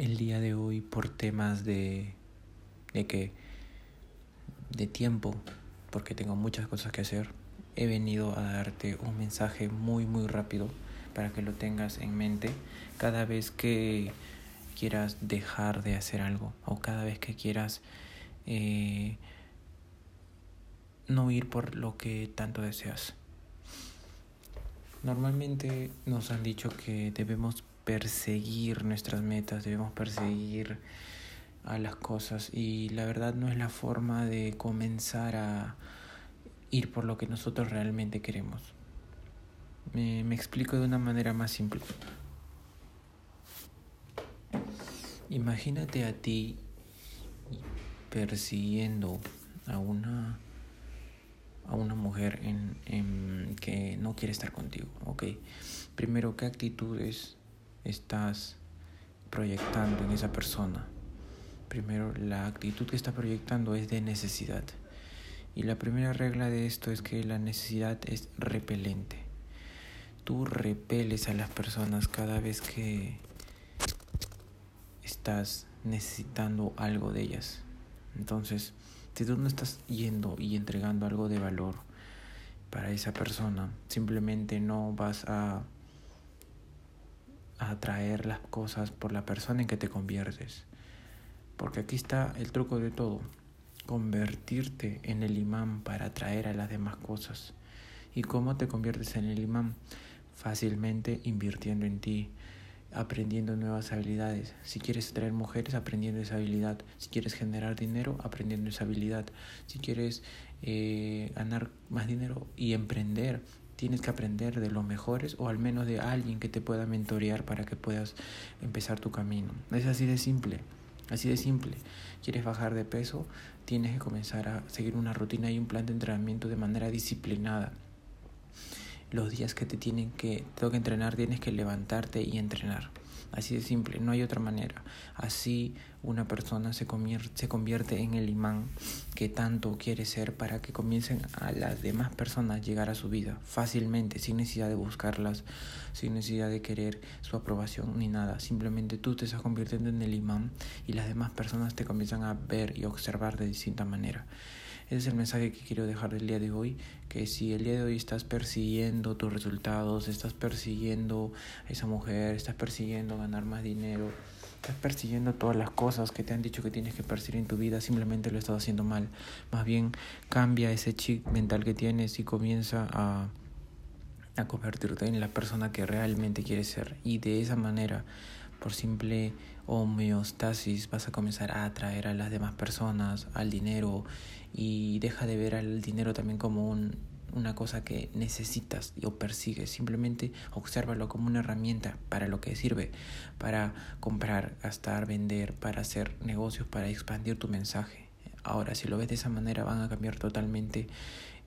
el día de hoy por temas de, de que de tiempo, porque tengo muchas cosas que hacer, he venido a darte un mensaje muy muy rápido para que lo tengas en mente cada vez que quieras dejar de hacer algo o cada vez que quieras eh, no ir por lo que tanto deseas. Normalmente nos han dicho que debemos perseguir nuestras metas, debemos perseguir a las cosas y la verdad no es la forma de comenzar a ir por lo que nosotros realmente queremos. Me, me explico de una manera más simple. Imagínate a ti persiguiendo a una a una mujer en, en, que no quiere estar contigo, ¿ok? Primero, ¿qué actitudes estás proyectando en esa persona? Primero, la actitud que está proyectando es de necesidad. Y la primera regla de esto es que la necesidad es repelente. Tú repeles a las personas cada vez que estás necesitando algo de ellas. Entonces, si tú no estás yendo y entregando algo de valor para esa persona, simplemente no vas a, atraer las cosas por la persona en que te conviertes. Porque aquí está el truco de todo, convertirte en el imán para atraer a las demás cosas. ¿Y cómo te conviertes en el imán? Fácilmente invirtiendo en ti, aprendiendo nuevas habilidades. Si quieres traer mujeres, aprendiendo esa habilidad. Si quieres generar dinero, aprendiendo esa habilidad. Si quieres eh, ganar más dinero y emprender, tienes que aprender de los mejores o al menos de alguien que te pueda mentorear para que puedas empezar tu camino. Es así de simple. Así de simple. ¿Quieres bajar de peso? Tienes que comenzar a seguir una rutina y un plan de entrenamiento de manera disciplinada los días que te tienen que, tengo que entrenar, tienes que levantarte y entrenar. Así de simple, no hay otra manera. Así una persona se convierte, se convierte en el imán que tanto quiere ser para que comiencen a las demás personas llegar a su vida fácilmente, sin necesidad de buscarlas, sin necesidad de querer su aprobación ni nada. Simplemente tú te estás convirtiendo en el imán y las demás personas te comienzan a ver y observar de distinta manera. Ese es el mensaje que quiero dejar del día de hoy, que si el día de hoy estás persiguiendo tus resultados, estás persiguiendo a esa mujer, estás persiguiendo ganar más dinero, estás persiguiendo todas las cosas que te han dicho que tienes que perseguir en tu vida, simplemente lo estás haciendo mal. Más bien cambia ese chip mental que tienes y comienza a a convertirte en la persona que realmente quieres ser y de esa manera por simple homeostasis vas a comenzar a atraer a las demás personas, al dinero y deja de ver al dinero también como un, una cosa que necesitas o persigues. Simplemente obsérvalo como una herramienta para lo que sirve, para comprar, gastar, vender, para hacer negocios, para expandir tu mensaje. Ahora, si lo ves de esa manera, van a cambiar totalmente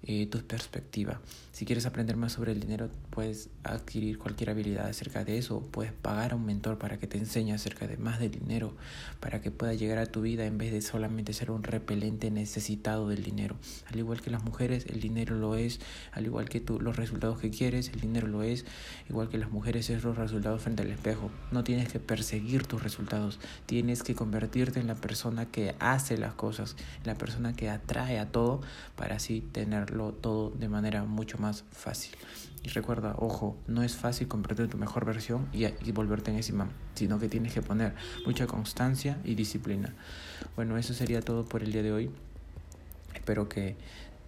eh, tu perspectiva. Si quieres aprender más sobre el dinero, puedes adquirir cualquier habilidad acerca de eso. Puedes pagar a un mentor para que te enseñe acerca de más del dinero, para que pueda llegar a tu vida en vez de solamente ser un repelente necesitado del dinero. Al igual que las mujeres, el dinero lo es. Al igual que tú, los resultados que quieres, el dinero lo es. Igual que las mujeres, es los resultados frente al espejo. No tienes que perseguir tus resultados. Tienes que convertirte en la persona que hace las cosas, la persona que atrae a todo para así tener todo de manera mucho más fácil. Y recuerda, ojo, no es fácil convertir tu mejor versión y, y volverte en ese imán, sino que tienes que poner mucha constancia y disciplina. Bueno, eso sería todo por el día de hoy. Espero que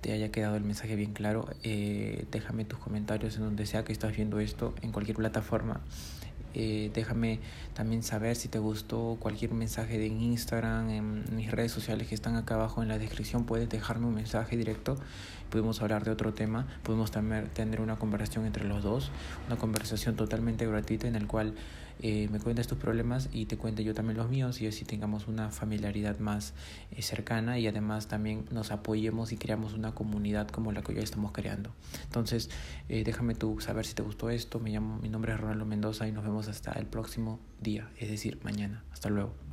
te haya quedado el mensaje bien claro. Eh, déjame tus comentarios en donde sea que estás viendo esto, en cualquier plataforma. Eh, déjame también saber si te gustó cualquier mensaje de Instagram, en mis redes sociales que están acá abajo en la descripción. Puedes dejarme un mensaje directo. Podemos hablar de otro tema. Podemos también tener una conversación entre los dos. Una conversación totalmente gratuita en el cual eh, me cuentas tus problemas y te cuente yo también los míos y así tengamos una familiaridad más eh, cercana y además también nos apoyemos y creamos una comunidad como la que hoy estamos creando. Entonces, déjame tú saber si te gustó esto. Me llamo, mi nombre es Ronaldo Mendoza y nos vemos hasta el próximo día, es decir, mañana. Hasta luego.